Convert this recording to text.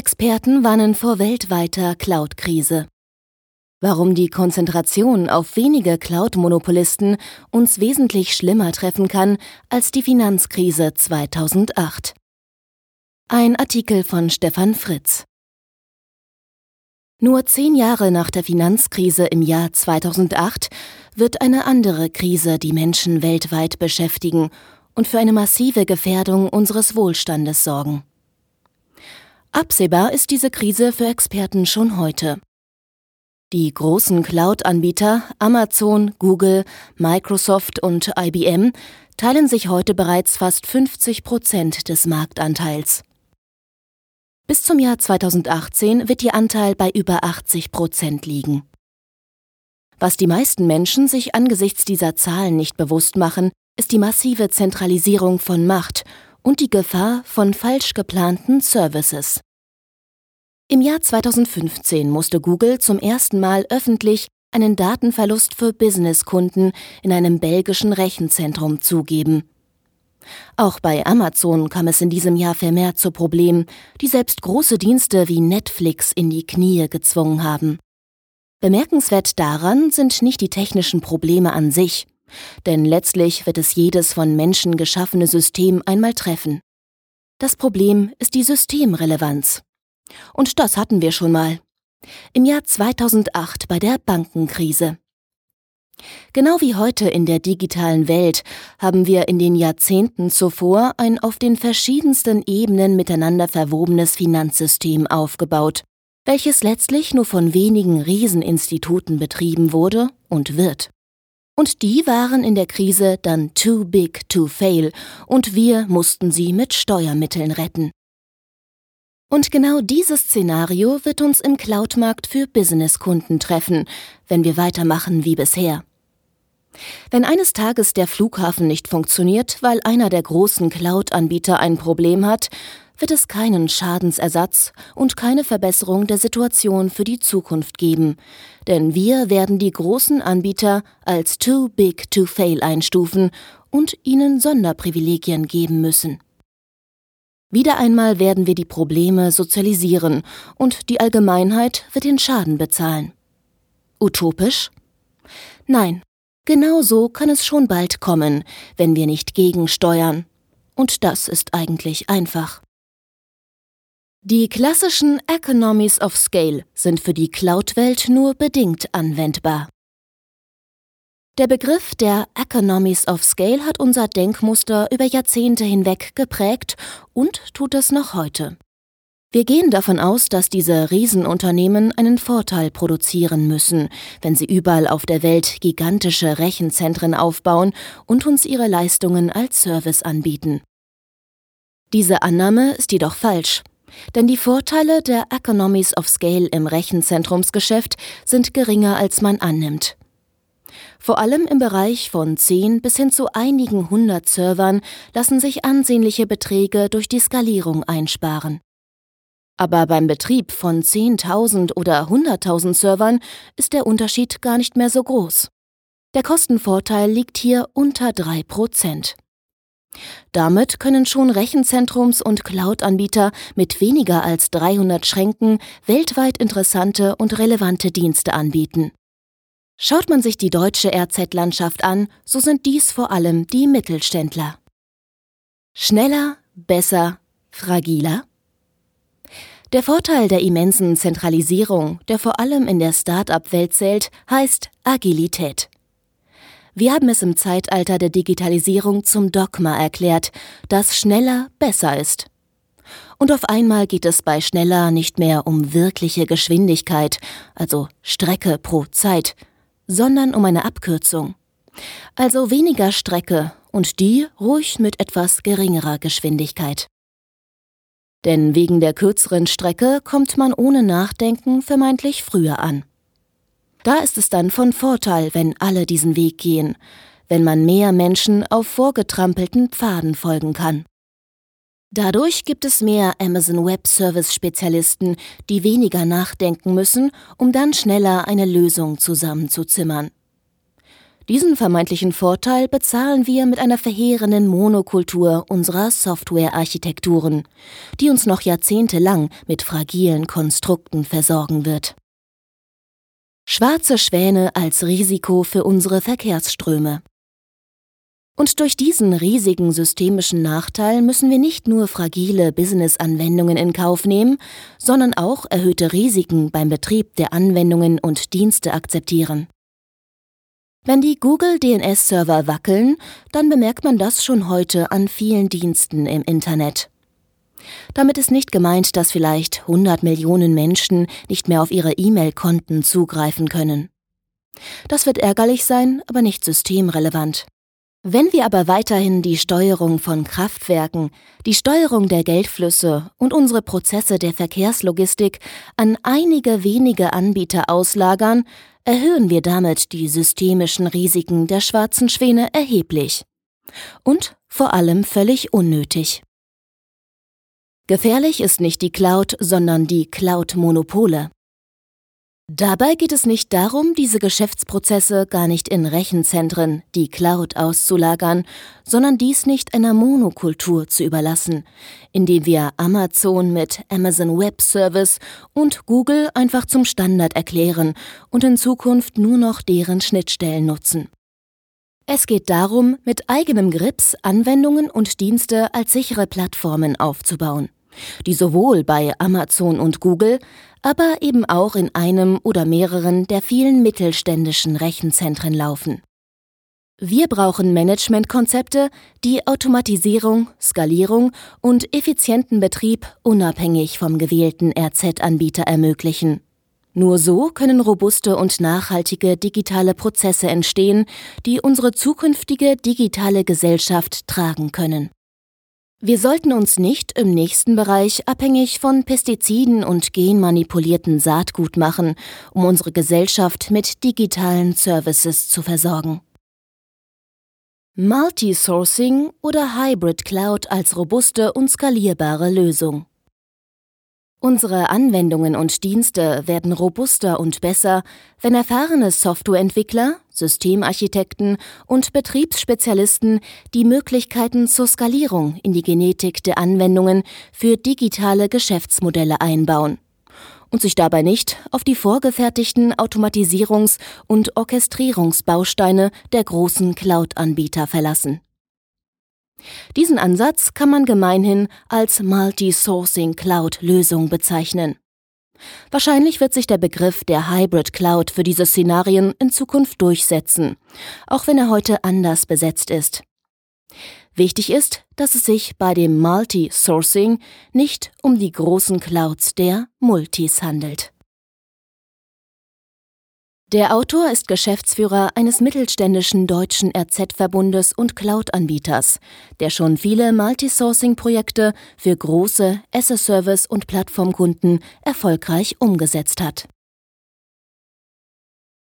Experten warnen vor weltweiter Cloud-Krise. Warum die Konzentration auf wenige Cloud-Monopolisten uns wesentlich schlimmer treffen kann als die Finanzkrise 2008. Ein Artikel von Stefan Fritz. Nur zehn Jahre nach der Finanzkrise im Jahr 2008 wird eine andere Krise die Menschen weltweit beschäftigen und für eine massive Gefährdung unseres Wohlstandes sorgen. Absehbar ist diese Krise für Experten schon heute. Die großen Cloud-Anbieter Amazon, Google, Microsoft und IBM teilen sich heute bereits fast 50 Prozent des Marktanteils. Bis zum Jahr 2018 wird ihr Anteil bei über 80 Prozent liegen. Was die meisten Menschen sich angesichts dieser Zahlen nicht bewusst machen, ist die massive Zentralisierung von Macht und die Gefahr von falsch geplanten Services. Im Jahr 2015 musste Google zum ersten Mal öffentlich einen Datenverlust für Businesskunden in einem belgischen Rechenzentrum zugeben. Auch bei Amazon kam es in diesem Jahr vermehrt zu Problemen, die selbst große Dienste wie Netflix in die Knie gezwungen haben. Bemerkenswert daran sind nicht die technischen Probleme an sich, denn letztlich wird es jedes von Menschen geschaffene System einmal treffen. Das Problem ist die Systemrelevanz. Und das hatten wir schon mal. Im Jahr 2008 bei der Bankenkrise. Genau wie heute in der digitalen Welt haben wir in den Jahrzehnten zuvor ein auf den verschiedensten Ebenen miteinander verwobenes Finanzsystem aufgebaut, welches letztlich nur von wenigen Rieseninstituten betrieben wurde und wird. Und die waren in der Krise dann too big to fail, und wir mussten sie mit Steuermitteln retten. Und genau dieses Szenario wird uns im Cloud-Markt für Businesskunden treffen, wenn wir weitermachen wie bisher. Wenn eines Tages der Flughafen nicht funktioniert, weil einer der großen Cloud-Anbieter ein Problem hat, wird es keinen Schadensersatz und keine Verbesserung der Situation für die Zukunft geben, denn wir werden die großen Anbieter als too big to fail einstufen und ihnen Sonderprivilegien geben müssen. Wieder einmal werden wir die Probleme sozialisieren und die Allgemeinheit wird den Schaden bezahlen. Utopisch? Nein, genau so kann es schon bald kommen, wenn wir nicht gegensteuern. Und das ist eigentlich einfach. Die klassischen Economies of Scale sind für die Cloud-Welt nur bedingt anwendbar. Der Begriff der Economies of Scale hat unser Denkmuster über Jahrzehnte hinweg geprägt und tut es noch heute. Wir gehen davon aus, dass diese Riesenunternehmen einen Vorteil produzieren müssen, wenn sie überall auf der Welt gigantische Rechenzentren aufbauen und uns ihre Leistungen als Service anbieten. Diese Annahme ist jedoch falsch. Denn die Vorteile der Economies of Scale im Rechenzentrumsgeschäft sind geringer, als man annimmt. Vor allem im Bereich von 10 bis hin zu einigen hundert Servern lassen sich ansehnliche Beträge durch die Skalierung einsparen. Aber beim Betrieb von 10.000 oder 100.000 Servern ist der Unterschied gar nicht mehr so groß. Der Kostenvorteil liegt hier unter 3 Prozent. Damit können schon Rechenzentrums- und Cloud-Anbieter mit weniger als 300 Schränken weltweit interessante und relevante Dienste anbieten. Schaut man sich die deutsche RZ-Landschaft an, so sind dies vor allem die Mittelständler. Schneller, besser, fragiler? Der Vorteil der immensen Zentralisierung, der vor allem in der Start-up-Welt zählt, heißt Agilität. Wir haben es im Zeitalter der Digitalisierung zum Dogma erklärt, dass schneller besser ist. Und auf einmal geht es bei schneller nicht mehr um wirkliche Geschwindigkeit, also Strecke pro Zeit, sondern um eine Abkürzung. Also weniger Strecke und die ruhig mit etwas geringerer Geschwindigkeit. Denn wegen der kürzeren Strecke kommt man ohne Nachdenken vermeintlich früher an. Da ist es dann von Vorteil, wenn alle diesen Weg gehen, wenn man mehr Menschen auf vorgetrampelten Pfaden folgen kann. Dadurch gibt es mehr Amazon Web Service Spezialisten, die weniger nachdenken müssen, um dann schneller eine Lösung zusammenzuzimmern. Diesen vermeintlichen Vorteil bezahlen wir mit einer verheerenden Monokultur unserer Softwarearchitekturen, die uns noch jahrzehntelang mit fragilen Konstrukten versorgen wird. Schwarze Schwäne als Risiko für unsere Verkehrsströme. Und durch diesen riesigen systemischen Nachteil müssen wir nicht nur fragile Business-Anwendungen in Kauf nehmen, sondern auch erhöhte Risiken beim Betrieb der Anwendungen und Dienste akzeptieren. Wenn die Google DNS-Server wackeln, dann bemerkt man das schon heute an vielen Diensten im Internet. Damit ist nicht gemeint, dass vielleicht 100 Millionen Menschen nicht mehr auf ihre E-Mail-Konten zugreifen können. Das wird ärgerlich sein, aber nicht systemrelevant. Wenn wir aber weiterhin die Steuerung von Kraftwerken, die Steuerung der Geldflüsse und unsere Prozesse der Verkehrslogistik an einige wenige Anbieter auslagern, erhöhen wir damit die systemischen Risiken der schwarzen Schwäne erheblich. Und vor allem völlig unnötig. Gefährlich ist nicht die Cloud, sondern die Cloud-Monopole. Dabei geht es nicht darum, diese Geschäftsprozesse gar nicht in Rechenzentren, die Cloud auszulagern, sondern dies nicht einer Monokultur zu überlassen, indem wir Amazon mit Amazon Web Service und Google einfach zum Standard erklären und in Zukunft nur noch deren Schnittstellen nutzen. Es geht darum, mit eigenem Grips Anwendungen und Dienste als sichere Plattformen aufzubauen die sowohl bei Amazon und Google, aber eben auch in einem oder mehreren der vielen mittelständischen Rechenzentren laufen. Wir brauchen Managementkonzepte, die Automatisierung, Skalierung und effizienten Betrieb unabhängig vom gewählten RZ-Anbieter ermöglichen. Nur so können robuste und nachhaltige digitale Prozesse entstehen, die unsere zukünftige digitale Gesellschaft tragen können. Wir sollten uns nicht im nächsten Bereich abhängig von Pestiziden und genmanipulierten Saatgut machen, um unsere Gesellschaft mit digitalen Services zu versorgen. Multisourcing oder Hybrid Cloud als robuste und skalierbare Lösung. Unsere Anwendungen und Dienste werden robuster und besser, wenn erfahrene Softwareentwickler, Systemarchitekten und Betriebsspezialisten die Möglichkeiten zur Skalierung in die Genetik der Anwendungen für digitale Geschäftsmodelle einbauen und sich dabei nicht auf die vorgefertigten Automatisierungs- und Orchestrierungsbausteine der großen Cloud-Anbieter verlassen. Diesen Ansatz kann man gemeinhin als Multi-Sourcing Cloud-Lösung bezeichnen. Wahrscheinlich wird sich der Begriff der Hybrid Cloud für diese Szenarien in Zukunft durchsetzen, auch wenn er heute anders besetzt ist. Wichtig ist, dass es sich bei dem Multi-Sourcing nicht um die großen Clouds der Multis handelt. Der Autor ist Geschäftsführer eines mittelständischen deutschen RZ-Verbundes und Cloud-Anbieters, der schon viele Multisourcing-Projekte für große as service und Plattformkunden erfolgreich umgesetzt hat